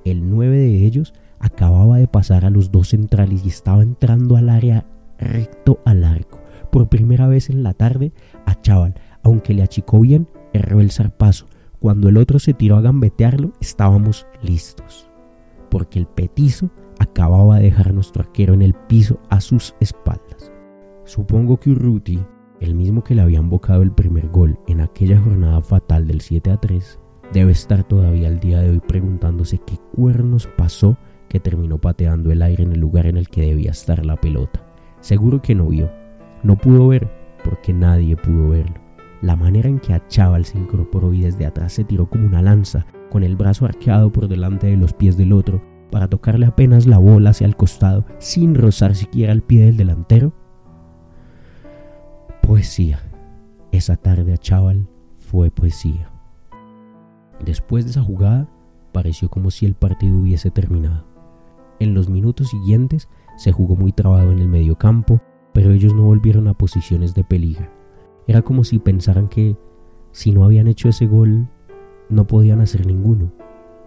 El 9 de ellos acababa de pasar a los dos centrales y estaba entrando al área recto al arco. Por primera vez en la tarde, a Chaval, aunque le achicó bien, erró el zarpazo. cuando el otro se tiró a gambetearlo, estábamos listos, porque el petizo acababa de dejar nuestro arquero en el piso a sus espaldas. Supongo que Urruti, el mismo que le había embocado el primer gol en aquella jornada fatal del 7 a 3, debe estar todavía al día de hoy preguntándose qué cuernos pasó que terminó pateando el aire en el lugar en el que debía estar la pelota. Seguro que no vio, no pudo ver porque nadie pudo verlo. La manera en que a Chaval se incorporó y desde atrás se tiró como una lanza, con el brazo arqueado por delante de los pies del otro, para tocarle apenas la bola hacia el costado, sin rozar siquiera el pie del delantero. Poesía. Esa tarde a Chaval fue poesía. Después de esa jugada, pareció como si el partido hubiese terminado. En los minutos siguientes se jugó muy trabado en el medio campo, pero ellos no volvieron a posiciones de peligro. Era como si pensaran que si no habían hecho ese gol, no podían hacer ninguno.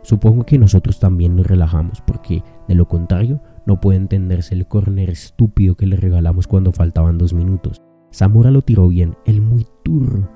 Supongo que nosotros también nos relajamos, porque de lo contrario no puede entenderse el córner estúpido que le regalamos cuando faltaban dos minutos. Zamora lo tiró bien, el muy turro,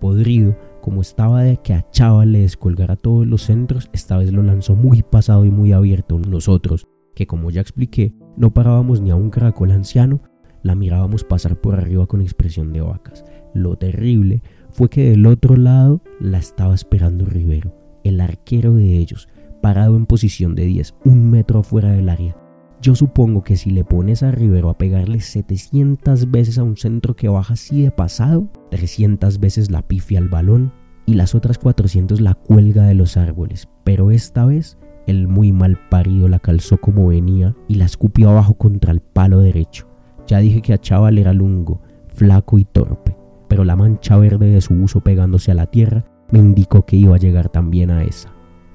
podrido, como estaba de que a Chava le descolgara todos los centros, esta vez lo lanzó muy pasado y muy abierto. Nosotros, que como ya expliqué, no parábamos ni a un caracol anciano, la mirábamos pasar por arriba con expresión de vacas. Lo terrible fue que del otro lado la estaba esperando Rivero, el arquero de ellos, parado en posición de 10, un metro afuera del área. Yo supongo que si le pones a Rivero a pegarle 700 veces a un centro que baja así de pasado, 300 veces la pifia al balón y las otras 400 la cuelga de los árboles, pero esta vez el muy mal parido la calzó como venía y la escupió abajo contra el palo derecho. Ya dije que a era lungo, flaco y torpe, pero la mancha verde de su uso pegándose a la tierra me indicó que iba a llegar también a esa.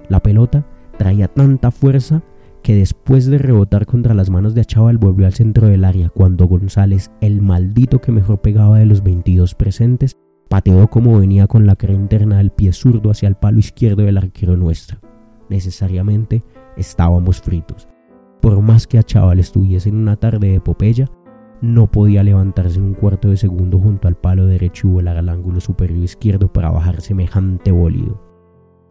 La pelota traía tanta fuerza que después de rebotar contra las manos de Achaval volvió al centro del área cuando González, el maldito que mejor pegaba de los 22 presentes, pateó como venía con la cara interna del pie zurdo hacia el palo izquierdo del arquero nuestro. Necesariamente estábamos fritos. Por más que Achaval estuviese en una tarde de epopeya, no podía levantarse en un cuarto de segundo junto al palo derecho y volar al ángulo superior izquierdo para bajar semejante bólido.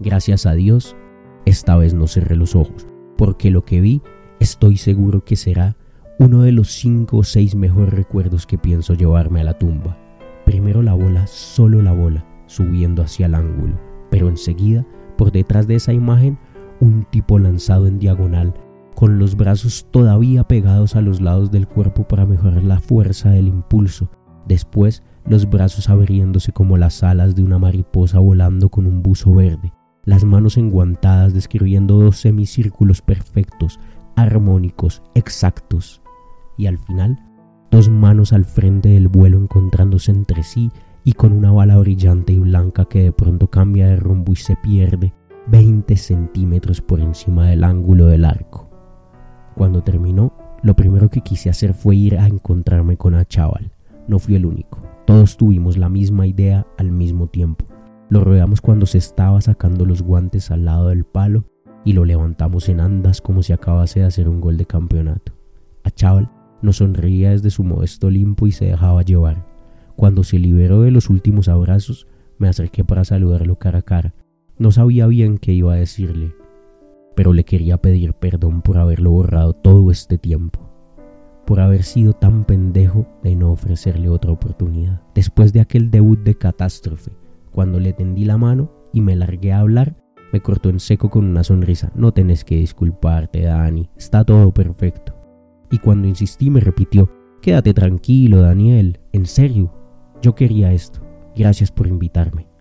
Gracias a Dios, esta vez no cerré los ojos porque lo que vi estoy seguro que será uno de los cinco o seis mejores recuerdos que pienso llevarme a la tumba. Primero la bola, solo la bola, subiendo hacia el ángulo, pero enseguida, por detrás de esa imagen, un tipo lanzado en diagonal, con los brazos todavía pegados a los lados del cuerpo para mejorar la fuerza del impulso, después los brazos abriéndose como las alas de una mariposa volando con un buzo verde, las manos enguantadas describiendo dos semicírculos perfectos, armónicos, exactos, y al final dos manos al frente del vuelo encontrándose entre sí y con una bala brillante y blanca que de pronto cambia de rumbo y se pierde 20 centímetros por encima del ángulo del arco. Cuando terminó, lo primero que quise hacer fue ir a encontrarme con Achaval. No fui el único. Todos tuvimos la misma idea al mismo tiempo. Lo rodeamos cuando se estaba sacando los guantes al lado del palo y lo levantamos en andas como si acabase de hacer un gol de campeonato. A Chaval nos sonreía desde su modesto limpo y se dejaba llevar. Cuando se liberó de los últimos abrazos, me acerqué para saludarlo cara a cara. No sabía bien qué iba a decirle, pero le quería pedir perdón por haberlo borrado todo este tiempo, por haber sido tan pendejo de no ofrecerle otra oportunidad. Después de aquel debut de catástrofe, cuando le tendí la mano y me largué a hablar, me cortó en seco con una sonrisa. No tenés que disculparte, Dani. Está todo perfecto. Y cuando insistí me repitió, quédate tranquilo, Daniel. En serio, yo quería esto. Gracias por invitarme.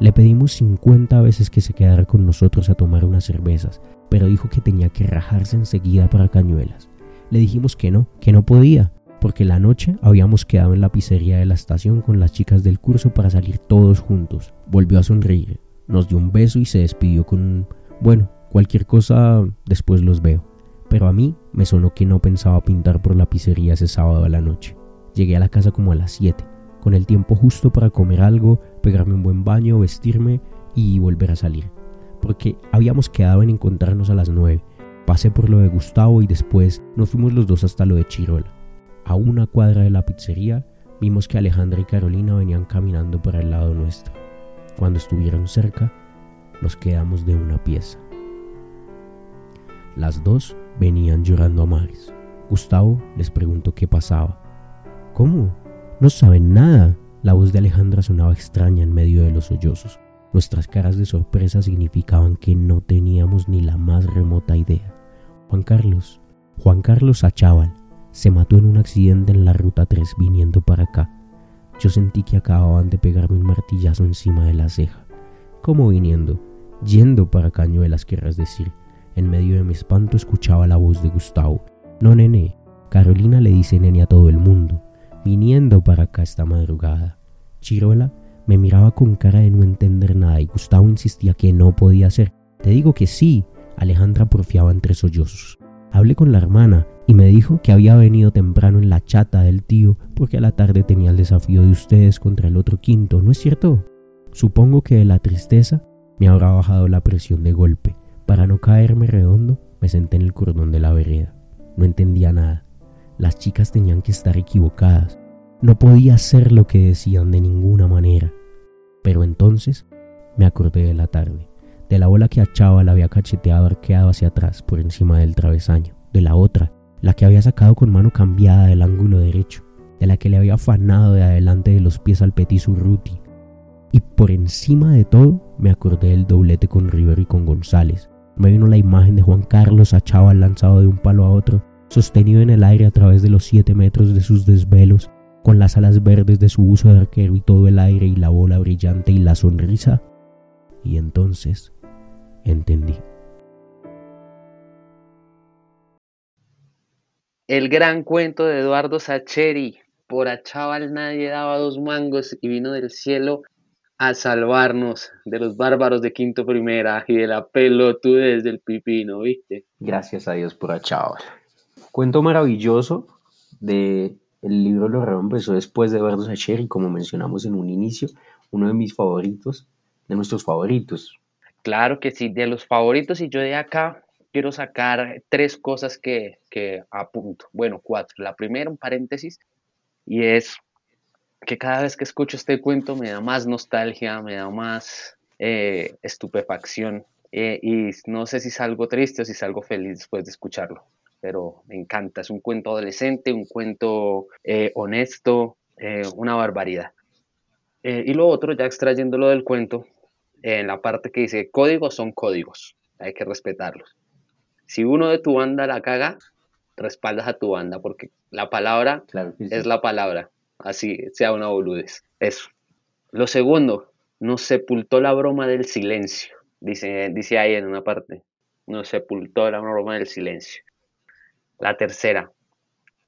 Le pedimos 50 veces que se quedara con nosotros a tomar unas cervezas, pero dijo que tenía que rajarse enseguida para cañuelas. Le dijimos que no, que no podía, porque la noche habíamos quedado en la pizzería de la estación con las chicas del curso para salir todos juntos. Volvió a sonreír, nos dio un beso y se despidió con bueno, cualquier cosa después los veo. Pero a mí me sonó que no pensaba pintar por la pizzería ese sábado a la noche. Llegué a la casa como a las 7, con el tiempo justo para comer algo, pegarme un buen baño, vestirme y volver a salir. Porque habíamos quedado en encontrarnos a las 9. Pasé por lo de Gustavo y después nos fuimos los dos hasta lo de Chirola. A una cuadra de la pizzería vimos que Alejandra y Carolina venían caminando por el lado nuestro. Cuando estuvieron cerca, nos quedamos de una pieza. Las dos venían llorando a mares. Gustavo les preguntó qué pasaba. ¿Cómo? No saben nada. La voz de Alejandra sonaba extraña en medio de los sollozos. Nuestras caras de sorpresa significaban que no teníamos ni la más remota idea. Juan Carlos, Juan Carlos Achával, se mató en un accidente en la ruta 3 viniendo para acá. Yo sentí que acababan de pegarme un martillazo encima de la ceja. ¿Cómo viniendo? Yendo para Cañuelas, querrás decir. En medio de mi espanto escuchaba la voz de Gustavo. No, nene. Carolina le dice nene a todo el mundo. Viniendo para acá esta madrugada. Chirola me miraba con cara de no entender nada y Gustavo insistía que no podía ser. Te digo que sí. Alejandra porfiaba entre sollozos. Hablé con la hermana y me dijo que había venido temprano en la chata del tío porque a la tarde tenía el desafío de ustedes contra el otro quinto, ¿no es cierto? Supongo que de la tristeza me habrá bajado la presión de golpe. Para no caerme redondo, me senté en el cordón de la vereda. No entendía nada. Las chicas tenían que estar equivocadas. No podía ser lo que decían de ninguna manera. Pero entonces me acordé de la tarde, de la bola que achaba la había cacheteado arqueado hacia atrás por encima del travesaño, de la otra la que había sacado con mano cambiada del ángulo derecho, de la que le había afanado de adelante de los pies al Petit Ruti. Y por encima de todo, me acordé del doblete con River y con González. Me vino la imagen de Juan Carlos Achával lanzado de un palo a otro, sostenido en el aire a través de los siete metros de sus desvelos, con las alas verdes de su uso de arquero y todo el aire y la bola brillante y la sonrisa. Y entonces entendí. El gran cuento de Eduardo Sacheri. Por Achával nadie daba dos mangos y vino del cielo a salvarnos de los bárbaros de Quinto Primera y de la pelotudez del pipino, ¿viste? Gracias a Dios por Achával. Cuento maravilloso de el libro Lo empezó después de Eduardo Sacheri, como mencionamos en un inicio, uno de mis favoritos, de nuestros favoritos. Claro que sí, de los favoritos y yo de acá quiero sacar tres cosas que, que apunto. Bueno, cuatro. La primera, un paréntesis, y es que cada vez que escucho este cuento me da más nostalgia, me da más eh, estupefacción. Eh, y no sé si salgo triste o si salgo feliz después de escucharlo, pero me encanta. Es un cuento adolescente, un cuento eh, honesto, una barbaridad. y lo otro, ya extrayéndolo del cuento, en la parte que dice códigos son códigos, hay que respetarlos. Si uno de tu banda la caga, respaldas a tu banda, porque la palabra es la palabra, así sea una boludez. Eso. Lo segundo, nos sepultó la broma del silencio, dice, dice ahí en una parte. Nos sepultó la broma del silencio. La tercera,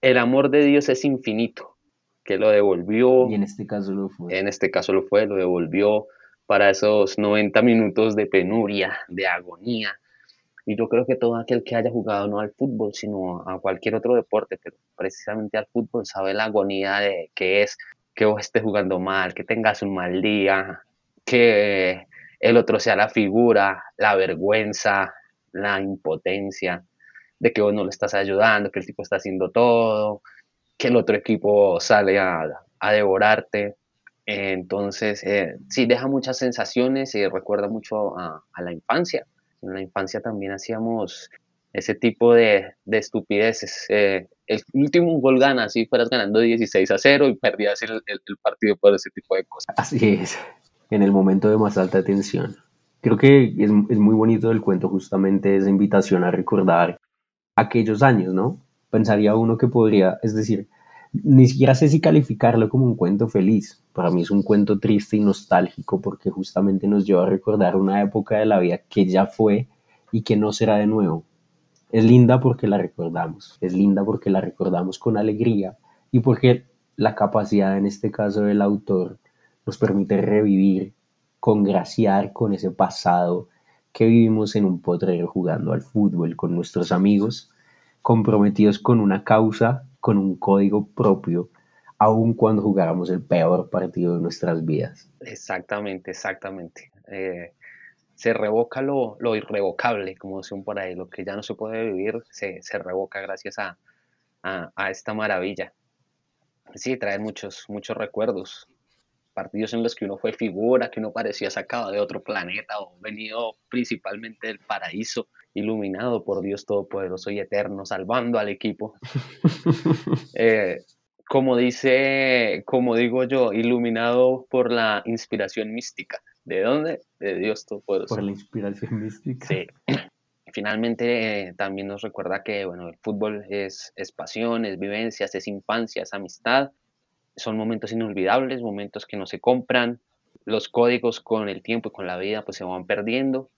el amor de Dios es infinito, que lo devolvió. Y en este caso lo fue. En este caso lo fue, lo devolvió para esos 90 minutos de penuria, de agonía, y yo creo que todo aquel que haya jugado no al fútbol, sino a cualquier otro deporte, pero precisamente al fútbol, sabe la agonía de que es que vos estés jugando mal, que tengas un mal día, que el otro sea la figura, la vergüenza, la impotencia, de que vos no le estás ayudando, que el tipo está haciendo todo, que el otro equipo sale a, devorarte. Entonces, eh, sí, deja muchas sensaciones y recuerda mucho a la infancia en la infancia también hacíamos ese tipo de, estupideces. Eh, el último gol gana, si fueras ganando 16 a 0 y perdías el, partido por ese tipo de cosas. Así es, en el momento de más alta tensión. Creo que es, es muy bonito el cuento justamente esa invitación a recordar aquellos años, ¿no? Pensaría uno que podría, es decir, ni siquiera sé si calificarlo como un cuento feliz. Para mí es un cuento triste y nostálgico porque justamente nos lleva a recordar una época de la vida que ya fue y que no será de nuevo. Es linda porque la recordamos, es linda porque la recordamos con alegría y porque la capacidad en este caso del autor nos permite revivir, congraciar con ese pasado que vivimos en un potrero jugando al fútbol con nuestros amigos, comprometidos con una causa con un código propio, aun cuando jugáramos el peor partido de nuestras vidas. Exactamente, exactamente. Eh, se revoca lo, irrevocable, como decían por ahí, lo que ya no se puede vivir se, revoca gracias a, esta maravilla. Sí, trae muchos, muchos recuerdos. Partidos en los que uno fue figura, que uno parecía sacado de otro planeta o venido principalmente del paraíso, iluminado por Dios Todopoderoso y Eterno, salvando al equipo. (laughs) Eh, como dice, como digo yo, iluminado por la inspiración mística. ¿De dónde? De Dios Todopoderoso. Por la inspiración mística. Sí. (clears throat) Finalmente eh, también nos recuerda que bueno, el fútbol es, es pasión, es vivencias, es infancia, es amistad. Son momentos inolvidables, momentos que no se compran. Los códigos con el tiempo y con la vida pues se van perdiendo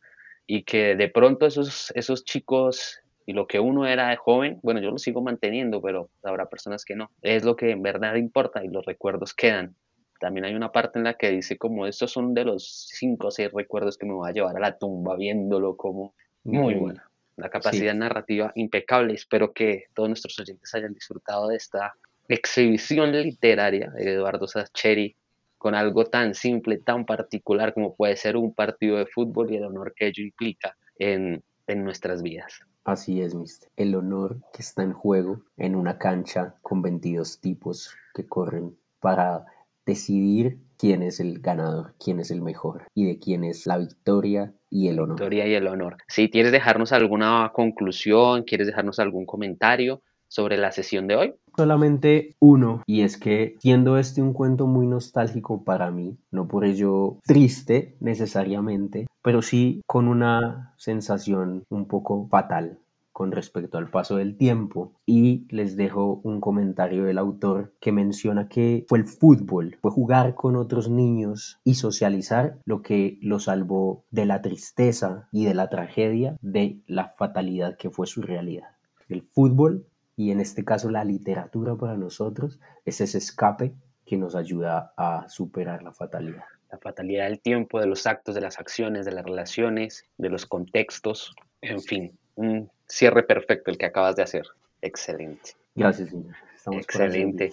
y que de pronto esos, esos chicos y lo que uno era de joven, bueno, yo lo sigo manteniendo, pero habrá personas que no. Es lo que en verdad importa y los recuerdos quedan. También hay una parte en la que dice como estos son de los cinco o seis recuerdos que me voy a llevar a la tumba viéndolo como muy buena. La capacidad narrativa impecable. Espero que todos nuestros oyentes hayan disfrutado de esta exhibición literaria de Eduardo Sacheri con algo tan simple, tan particular como puede ser un partido de fútbol y el honor que ello implica en, en nuestras vidas. Así es, mister. El honor que está en juego en una cancha con 22 tipos que corren para decidir quién es el ganador, quién es el mejor y de quién es la victoria y el honor. Victoria y el honor. Si quieres dejarnos alguna conclusión, quieres dejarnos algún comentario sobre la sesión de hoy. Solamente uno, y es que siendo este un cuento muy nostálgico para mí, no por ello triste necesariamente, pero sí con una sensación un poco fatal con respecto al paso del tiempo y les dejo un comentario del autor que menciona que fue el fútbol, fue jugar con otros niños y socializar lo que lo salvó de la tristeza y de la tragedia de la fatalidad que fue su realidad. El fútbol y en este caso la literatura para nosotros es ese escape que nos ayuda a superar la fatalidad. La fatalidad del tiempo, de los actos, de las acciones, de las relaciones, de los contextos, en fin, un cierre perfecto el que acabas de hacer. Excelente. Gracias, señor. Estamos Excelente.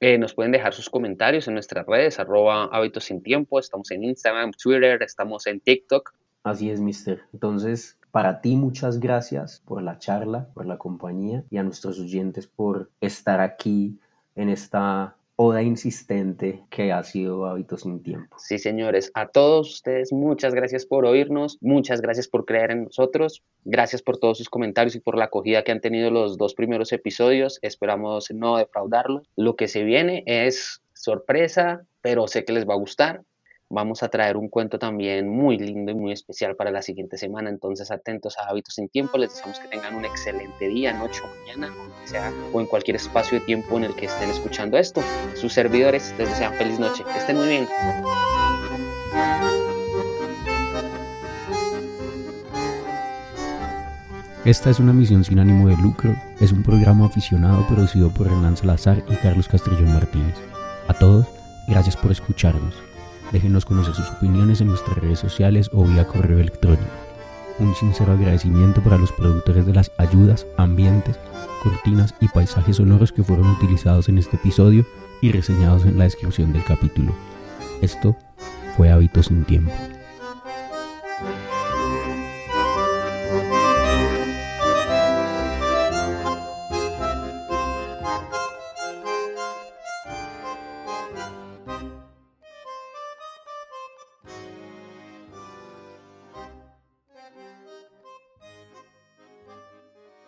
Eh, nos pueden dejar sus comentarios en nuestras redes, arroba hábitos sin tiempo. Estamos en Instagram, Twitter, estamos en TikTok. Así es, mister. Entonces, para ti, muchas gracias por la charla, por la compañía y a nuestros oyentes por estar aquí en esta oda insistente que ha sido Hábitos sin Tiempo. Sí, señores, a todos ustedes muchas gracias por oírnos, muchas gracias por creer en nosotros, gracias por todos sus comentarios y por la acogida que han tenido los dos primeros episodios, esperamos no defraudarlos. Lo que se viene es sorpresa, pero sé que les va a gustar vamos a traer un cuento también muy lindo y muy especial para la siguiente semana. Entonces, atentos a Hábitos sin Tiempo. Les deseamos que tengan un excelente día, noche o mañana, sea, o en cualquier espacio de tiempo en el que estén escuchando esto. Sus servidores les desean feliz noche. Que estén muy bien. Esta es una misión sin ánimo de lucro. Es un programa aficionado producido por Hernán Salazar y Carlos Castrillón Martínez. A todos, gracias por escucharnos. Déjenos conocer sus opiniones en nuestras redes sociales o vía correo electrónico. Un sincero agradecimiento para los productores de las ayudas, ambientes, cortinas y paisajes sonoros que fueron utilizados en este episodio y reseñados en la descripción del capítulo. Esto fue Hábitos sin Tiempo.